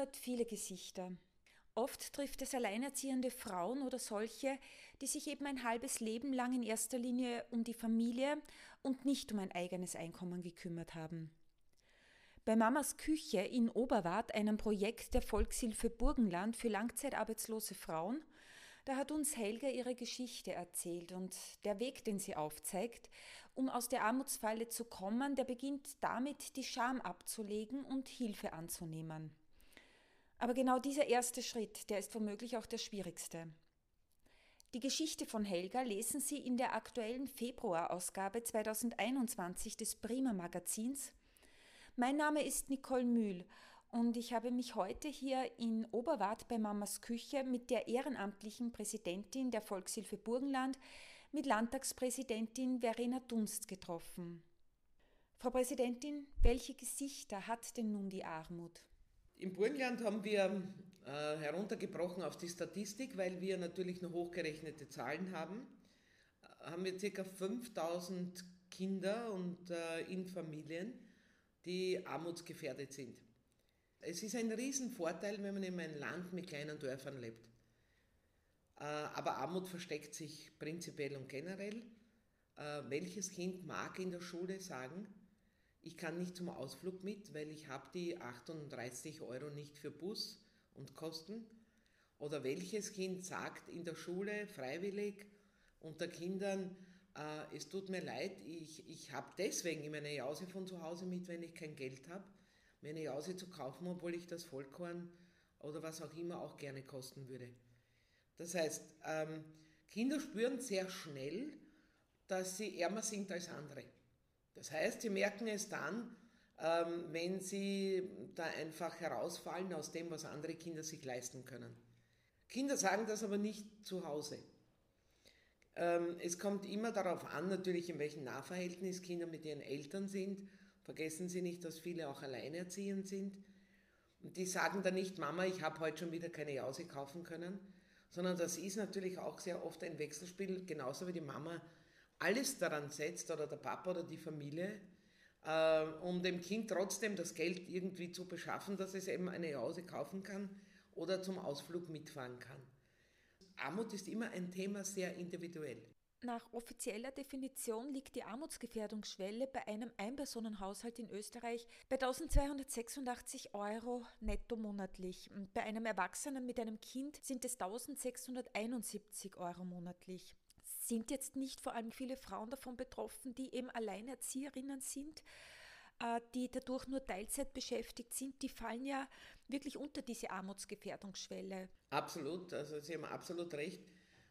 hat viele Gesichter. Oft trifft es alleinerziehende Frauen oder solche, die sich eben ein halbes Leben lang in erster Linie um die Familie und nicht um ein eigenes Einkommen gekümmert haben. Bei Mamas Küche in Oberwart, einem Projekt der Volkshilfe Burgenland für langzeitarbeitslose Frauen, da hat uns Helga ihre Geschichte erzählt und der Weg, den sie aufzeigt, um aus der Armutsfalle zu kommen, der beginnt damit, die Scham abzulegen und Hilfe anzunehmen. Aber genau dieser erste Schritt, der ist womöglich auch der schwierigste. Die Geschichte von Helga lesen Sie in der aktuellen Februarausgabe 2021 des Prima Magazins. Mein Name ist Nicole Mühl und ich habe mich heute hier in Oberwart bei Mamas Küche mit der ehrenamtlichen Präsidentin der Volkshilfe Burgenland, mit Landtagspräsidentin Verena Dunst getroffen. Frau Präsidentin, welche Gesichter hat denn nun die Armut? Im Burgenland haben wir äh, heruntergebrochen auf die Statistik, weil wir natürlich noch hochgerechnete Zahlen haben. Äh, haben wir ca. 5000 Kinder und äh, in Familien, die armutsgefährdet sind. Es ist ein Riesenvorteil, wenn man in einem Land mit kleinen Dörfern lebt. Äh, aber Armut versteckt sich prinzipiell und generell. Äh, welches Kind mag in der Schule sagen, ich kann nicht zum Ausflug mit, weil ich habe die 38 Euro nicht für Bus und Kosten. Oder welches Kind sagt in der Schule freiwillig unter Kindern, äh, es tut mir leid, ich, ich habe deswegen immer eine Jause von zu Hause mit, wenn ich kein Geld habe, mir eine Jause zu kaufen, obwohl ich das Vollkorn oder was auch immer auch gerne kosten würde. Das heißt, ähm, Kinder spüren sehr schnell, dass sie ärmer sind als andere. Das heißt, sie merken es dann, ähm, wenn sie da einfach herausfallen aus dem, was andere Kinder sich leisten können. Kinder sagen das aber nicht zu Hause. Ähm, es kommt immer darauf an, natürlich, in welchem Nahverhältnis Kinder mit ihren Eltern sind. Vergessen Sie nicht, dass viele auch alleinerziehend sind. Und die sagen dann nicht, Mama, ich habe heute schon wieder keine Jause kaufen können, sondern das ist natürlich auch sehr oft ein Wechselspiel, genauso wie die Mama alles daran setzt oder der Papa oder die Familie, äh, um dem Kind trotzdem das Geld irgendwie zu beschaffen, dass es eben eine Hause kaufen kann oder zum Ausflug mitfahren kann. Armut ist immer ein Thema sehr individuell. Nach offizieller Definition liegt die Armutsgefährdungsschwelle bei einem Einpersonenhaushalt in Österreich bei 1286 Euro netto monatlich. Bei einem Erwachsenen mit einem Kind sind es 1671 Euro monatlich. Sind jetzt nicht vor allem viele Frauen davon betroffen, die eben Alleinerzieherinnen sind, äh, die dadurch nur Teilzeit beschäftigt sind, die fallen ja wirklich unter diese Armutsgefährdungsschwelle. Absolut, also Sie haben absolut recht.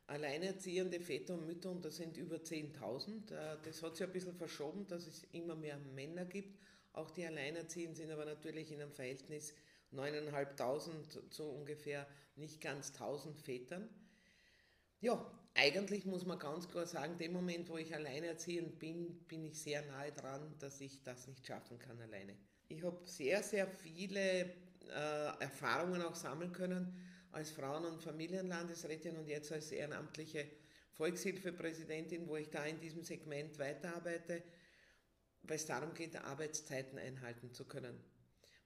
Alleinerziehende Väter und Mütter, und das sind über 10.000. Äh, das hat sich ein bisschen verschoben, dass es immer mehr Männer gibt. Auch die Alleinerziehenden sind aber natürlich in einem Verhältnis 9.500 zu ungefähr nicht ganz 1.000 Vätern. Ja, eigentlich muss man ganz klar sagen, dem Moment, wo ich alleinerziehend bin, bin ich sehr nahe dran, dass ich das nicht schaffen kann alleine. Ich habe sehr, sehr viele äh, Erfahrungen auch sammeln können als Frauen- und Familienlandesrätin und jetzt als ehrenamtliche Volkshilfepräsidentin, wo ich da in diesem Segment weiterarbeite, weil es darum geht, Arbeitszeiten einhalten zu können.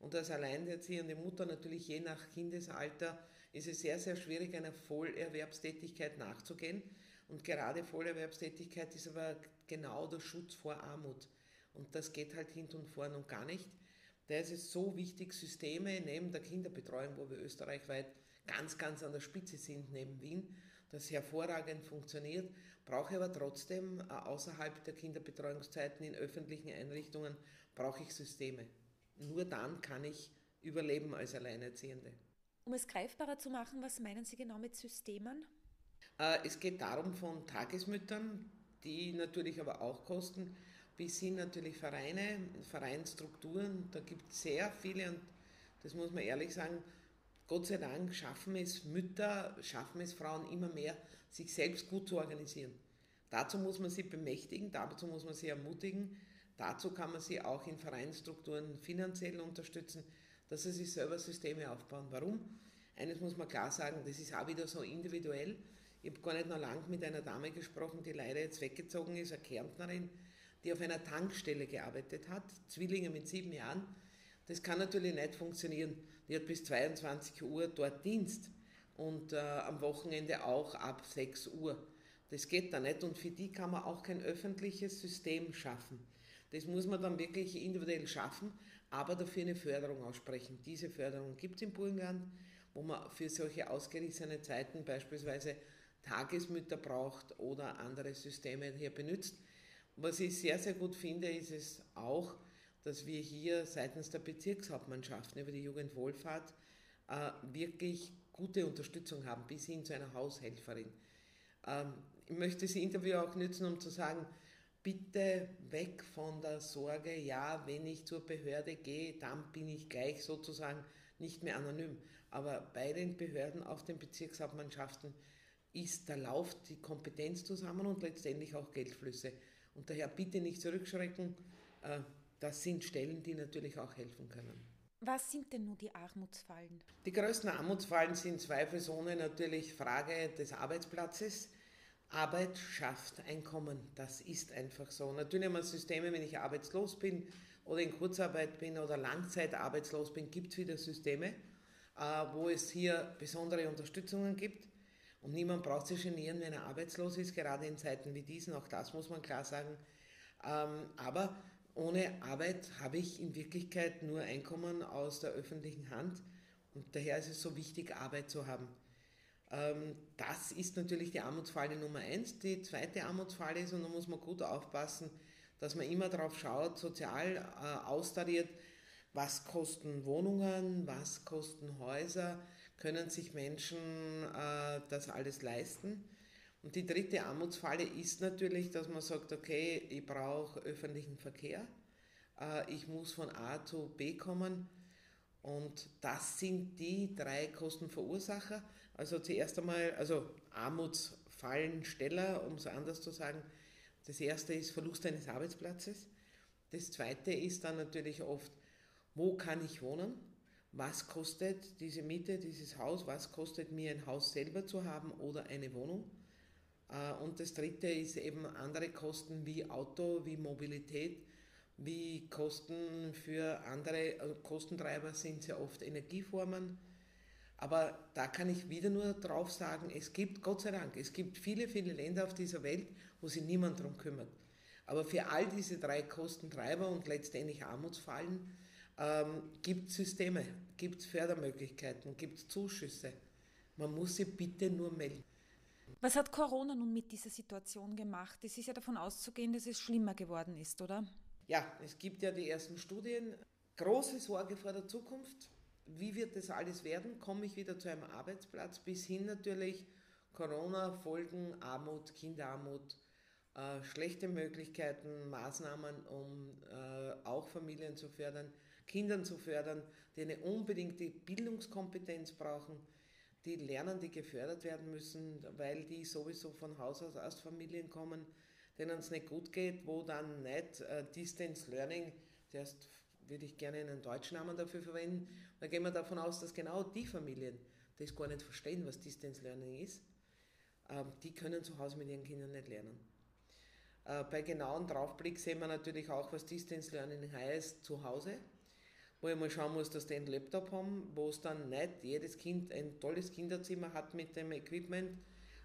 Und als alleinerziehende Mutter natürlich je nach Kindesalter ist es sehr, sehr schwierig, einer Vollerwerbstätigkeit nachzugehen. Und gerade Vollerwerbstätigkeit ist aber genau der Schutz vor Armut. Und das geht halt hinten und vorn und gar nicht. Da ist es so wichtig, Systeme neben der Kinderbetreuung, wo wir österreichweit ganz, ganz an der Spitze sind, neben Wien, das hervorragend funktioniert, brauche aber trotzdem äh, außerhalb der Kinderbetreuungszeiten in öffentlichen Einrichtungen, brauche ich Systeme. Nur dann kann ich überleben als Alleinerziehende. Um es greifbarer zu machen, was meinen Sie genau mit Systemen? Äh, es geht darum von Tagesmüttern, die natürlich aber auch kosten, bis hin natürlich Vereine, Vereinsstrukturen. Da gibt es sehr viele und das muss man ehrlich sagen, Gott sei Dank schaffen es Mütter, schaffen es Frauen immer mehr, sich selbst gut zu organisieren. Dazu muss man sie bemächtigen, dazu muss man sie ermutigen, dazu kann man sie auch in Vereinsstrukturen finanziell unterstützen, dass sie sich selber Systeme aufbauen. Warum? Eines muss man klar sagen, das ist auch wieder so individuell. Ich habe gar nicht noch lange mit einer Dame gesprochen, die leider jetzt weggezogen ist, eine Kärntnerin, die auf einer Tankstelle gearbeitet hat, Zwillinge mit sieben Jahren. Das kann natürlich nicht funktionieren. Die die hat bis 22 Uhr dort Dienst und äh, am Wochenende auch ab 6 Uhr. Das geht da nicht und für die kann man auch kein öffentliches System schaffen. Das muss man dann wirklich individuell schaffen, aber dafür eine Förderung aussprechen. Diese Förderung gibt es im Burgenland, wo man für solche ausgerissene Zeiten beispielsweise Tagesmütter braucht oder andere Systeme hier benutzt. Was ich sehr, sehr gut finde, ist es auch, dass wir hier seitens der Bezirkshauptmannschaften über die Jugendwohlfahrt äh, wirklich gute Unterstützung haben, bis hin zu einer Haushelferin. Ähm, ich möchte das Interview auch nützen, um zu sagen, bitte weg von der Sorge, ja, wenn ich zur Behörde gehe, dann bin ich gleich sozusagen nicht mehr anonym. Aber bei den Behörden auf den Bezirkshauptmannschaften ist der Lauf, die Kompetenz zusammen und letztendlich auch Geldflüsse. Und daher bitte nicht zurückschrecken. Äh, das sind Stellen, die natürlich auch helfen können. Was sind denn nun die Armutsfallen? Die größten Armutsfallen sind zweifelsohne natürlich Frage des Arbeitsplatzes. Arbeit schafft Einkommen, das ist einfach so. Natürlich haben wir Systeme, wenn ich arbeitslos bin oder in Kurzarbeit bin oder langzeitarbeitslos bin, gibt es wieder Systeme, äh, wo es hier besondere Unterstützungen gibt. Und niemand braucht sich genieren, wenn er arbeitslos ist, gerade in Zeiten wie diesen, auch das muss man klar sagen. Ähm, aber ohne Arbeit habe ich in Wirklichkeit nur Einkommen aus der öffentlichen Hand und daher ist es so wichtig, Arbeit zu haben. Ähm, das ist natürlich die Armutsfalle Nummer eins. Die zweite Armutsfalle ist, und da muss man gut aufpassen, dass man immer darauf schaut, sozial äh, austariert, was kosten Wohnungen, was kosten Häuser, können sich Menschen äh, das alles leisten. Und die dritte Armutsfalle ist natürlich, dass man sagt, okay, ich brauche öffentlichen Verkehr, äh, ich muss von A zu B kommen. Und das sind die drei Kostenverursacher. Also zuerst einmal, also Armutsfallensteller, um es anders zu sagen. Das erste ist Verlust eines Arbeitsplatzes. Das zweite ist dann natürlich oft, wo kann ich wohnen? was kostet diese Miete, dieses Haus, was kostet mir ein Haus selber zu haben oder eine Wohnung. Äh, und das dritte ist eben andere Kosten wie Auto, wie Mobilität, wie Kosten für andere also Kostentreiber sind sehr oft Energieformen. Aber da kann ich wieder nur drauf sagen, es gibt, Gott sei Dank, es gibt viele, viele Länder auf dieser Welt, wo sich niemand darum kümmert. Aber für all diese drei Kostentreiber und letztendlich Armutsfallen ähm, gibt es Systeme, gibt es Fördermöglichkeiten, gibt es Zuschüsse. Man muss sie bitte nur melden. Was hat Corona nun mit dieser Situation gemacht? Es ist ja davon auszugehen, dass es schlimmer geworden ist, oder? Ja, es gibt ja die ersten Studien. Große Sorge vor der Zukunft. Wie wird das alles werden? Komme ich wieder zu einem Arbeitsplatz? Bis hin natürlich Corona-Folgen, Armut, Kinderarmut, äh, schlechte Möglichkeiten, Maßnahmen, um äh, auch Familien zu fördern. Kindern zu fördern, die eine unbedingte Bildungskompetenz brauchen, die lernen, die gefördert werden müssen, weil die sowieso von Haus aus aus Familien kommen, denen es nicht gut geht, wo dann nicht äh, Distance Learning, zuerst würde ich gerne einen deutschen Namen dafür verwenden, da gehen wir davon aus, dass genau die Familien das gar nicht verstehen, was Distance Learning ist, äh, die können zu Hause mit ihren Kindern nicht lernen. Äh, bei genauen Draufblick sehen wir natürlich auch, was Distance Learning heißt zu Hause wo ich mal schauen muss, dass die einen Laptop haben, wo es dann nicht jedes Kind ein tolles Kinderzimmer hat mit dem Equipment.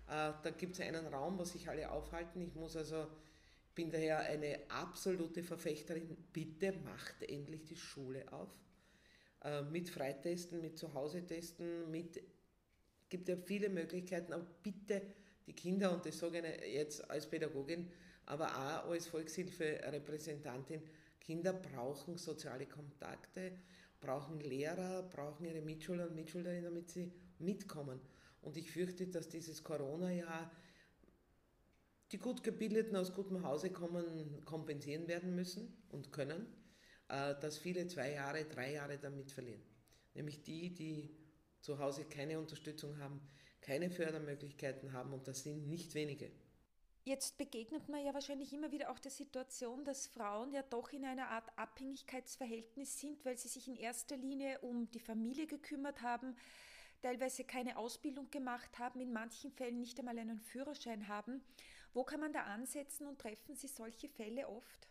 Äh, da gibt es einen Raum, wo sich alle aufhalten. Ich muss also, bin daher eine absolute Verfechterin, bitte macht endlich die Schule auf. Äh, mit Freitesten, mit Zuhause-Testen, mit, gibt ja viele Möglichkeiten, aber bitte die Kinder, und das sage ich jetzt als Pädagogin, aber auch als Volkshilfe-Repräsentantin, Kinder brauchen soziale Kontakte, brauchen Lehrer, brauchen ihre Mitschüler und Mitschülerinnen, damit sie mitkommen. Und ich fürchte, dass dieses Corona-Jahr die gut gebildeten aus gutem Hause kommen, kompensieren werden müssen und können, äh, dass viele zwei Jahre, drei Jahre damit verlieren. Nämlich die, die zu Hause keine Unterstützung haben, keine Fördermöglichkeiten haben und das sind nicht wenige. Jetzt begegnet man ja wahrscheinlich immer wieder auch der Situation, dass Frauen ja doch in einer Art Abhängigkeitsverhältnis sind, weil sie sich in erster Linie um die Familie gekümmert haben, teilweise keine Ausbildung gemacht haben, in manchen Fällen nicht einmal einen Führerschein haben. Wo kann man da ansetzen und treffen Sie solche Fälle oft?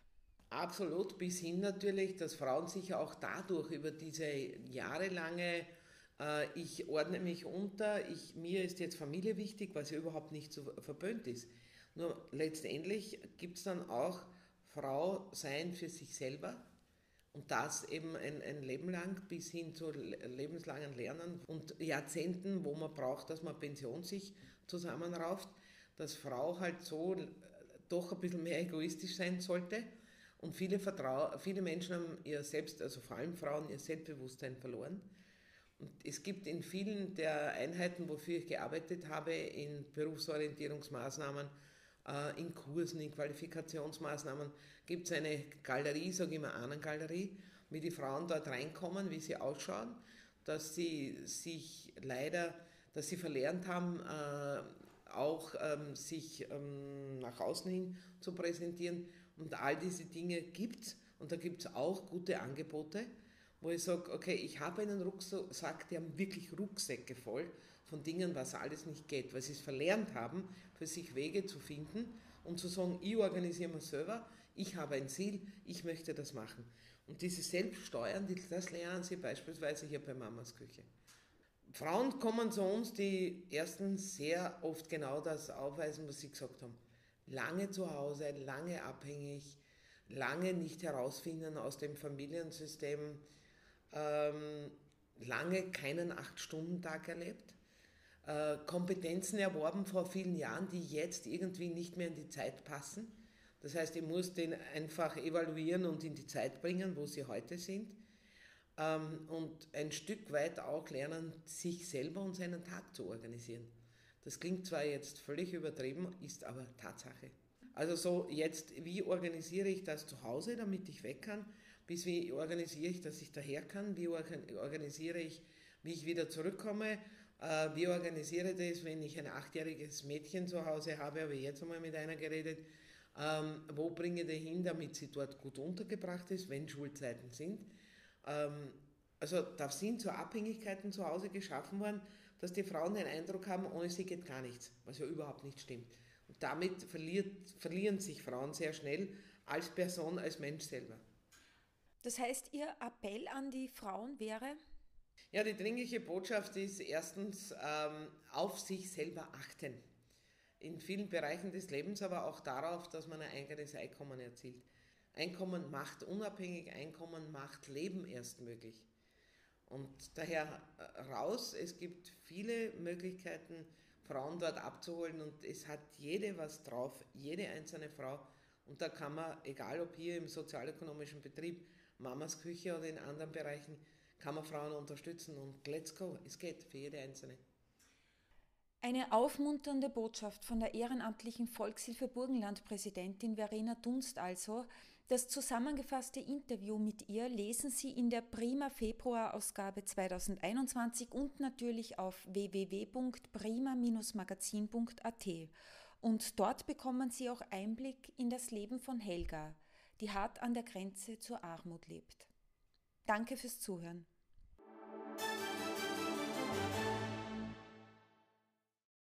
Absolut, bis hin natürlich, dass Frauen sich auch dadurch über diese jahrelange äh, ich ordne mich unter, ich, mir ist jetzt Familie wichtig, was ja überhaupt nicht so verböhnt ist. Nur letztendlich gibt es dann auch Frau sein für sich selber und das eben ein, ein Leben lang bis hin zu lebenslangen Lernen und Jahrzehnten, wo man braucht, dass man Pension sich zusammenrauft, dass Frau halt so doch ein bisschen mehr egoistisch sein sollte. Und viele, Vertrau viele Menschen haben ihr Selbst, also vor allem Frauen, ihr Selbstbewusstsein verloren. Und es gibt in vielen der Einheiten, wofür ich gearbeitet habe, in Berufsorientierungsmaßnahmen, äh, in Kursen, in Qualifikationsmaßnahmen, gibt es eine Galerie, sage ich mal Ahnengalerie, wie die Frauen dort reinkommen, wie sie ausschauen, dass sie sich leider, dass sie verlernt haben, äh, auch ähm, sich ähm, nach außen hin zu präsentieren. Und all diese Dinge gibt es. Und da gibt es auch gute Angebote wo ich sage, okay, ich habe einen Rucksack, die haben wirklich Rucksäcke voll von Dingen, was alles nicht geht, weil sie es verlernt haben, für sich Wege zu finden und zu sagen, ich organisiere mir selber, ich habe ein Ziel, ich möchte das machen. Und dieses Selbststeuern, das lernen sie beispielsweise hier bei Mamas Küche. Frauen kommen zu uns, die erstens sehr oft genau das aufweisen, was sie gesagt haben. Lange zu Hause, lange abhängig, lange nicht herausfinden aus dem Familiensystem, ähm, lange keinen Acht-Stunden-Tag erlebt, äh, Kompetenzen erworben vor vielen Jahren, die jetzt irgendwie nicht mehr in die Zeit passen. Das heißt, ich muss den einfach evaluieren und in die Zeit bringen, wo sie heute sind. Ähm, und ein Stück weit auch lernen, sich selber und seinen Tag zu organisieren. Das klingt zwar jetzt völlig übertrieben, ist aber Tatsache. Also so jetzt, wie organisiere ich das zu Hause, damit ich weg kann? bis wie organisiere ich, dass ich daher kann, wie organisiere ich, wie ich wieder zurückkomme, äh, wie organisiere ich das, wenn ich ein achtjähriges Mädchen zu Hause habe, habe ich jetzt einmal mit einer geredet, ähm, wo bringe ich die hin, damit sie dort gut untergebracht ist, wenn Schulzeiten sind. Ähm, also da sind so Abhängigkeiten zu Hause geschaffen worden, dass die Frauen den Eindruck haben, ohne sie geht gar nichts, was ja überhaupt nicht stimmt. Und damit verliert, verlieren sich Frauen sehr schnell als Person, als Mensch selber. Das heißt, Ihr Appell an die Frauen wäre? Ja, die dringliche Botschaft ist erstens ähm, auf sich selber achten. In vielen Bereichen des Lebens, aber auch darauf, dass man ein eigenes Einkommen erzielt. Einkommen macht unabhängig, Einkommen macht Leben erst möglich. Und daher äh, raus, es gibt viele Möglichkeiten, Frauen dort abzuholen und es hat jede was drauf, jede einzelne Frau. Und da kann man, egal ob hier im sozialökonomischen Betrieb, Mamas Küche oder in anderen Bereichen kann man Frauen unterstützen und let's go, es geht für jede Einzelne. Eine aufmunternde Botschaft von der ehrenamtlichen Volkshilfe Burgenland-Präsidentin Verena Dunst also. Das zusammengefasste Interview mit ihr lesen Sie in der Prima Februar-Ausgabe 2021 und natürlich auf www.prima-magazin.at. Und dort bekommen Sie auch Einblick in das Leben von Helga die hart an der Grenze zur Armut lebt. Danke fürs Zuhören.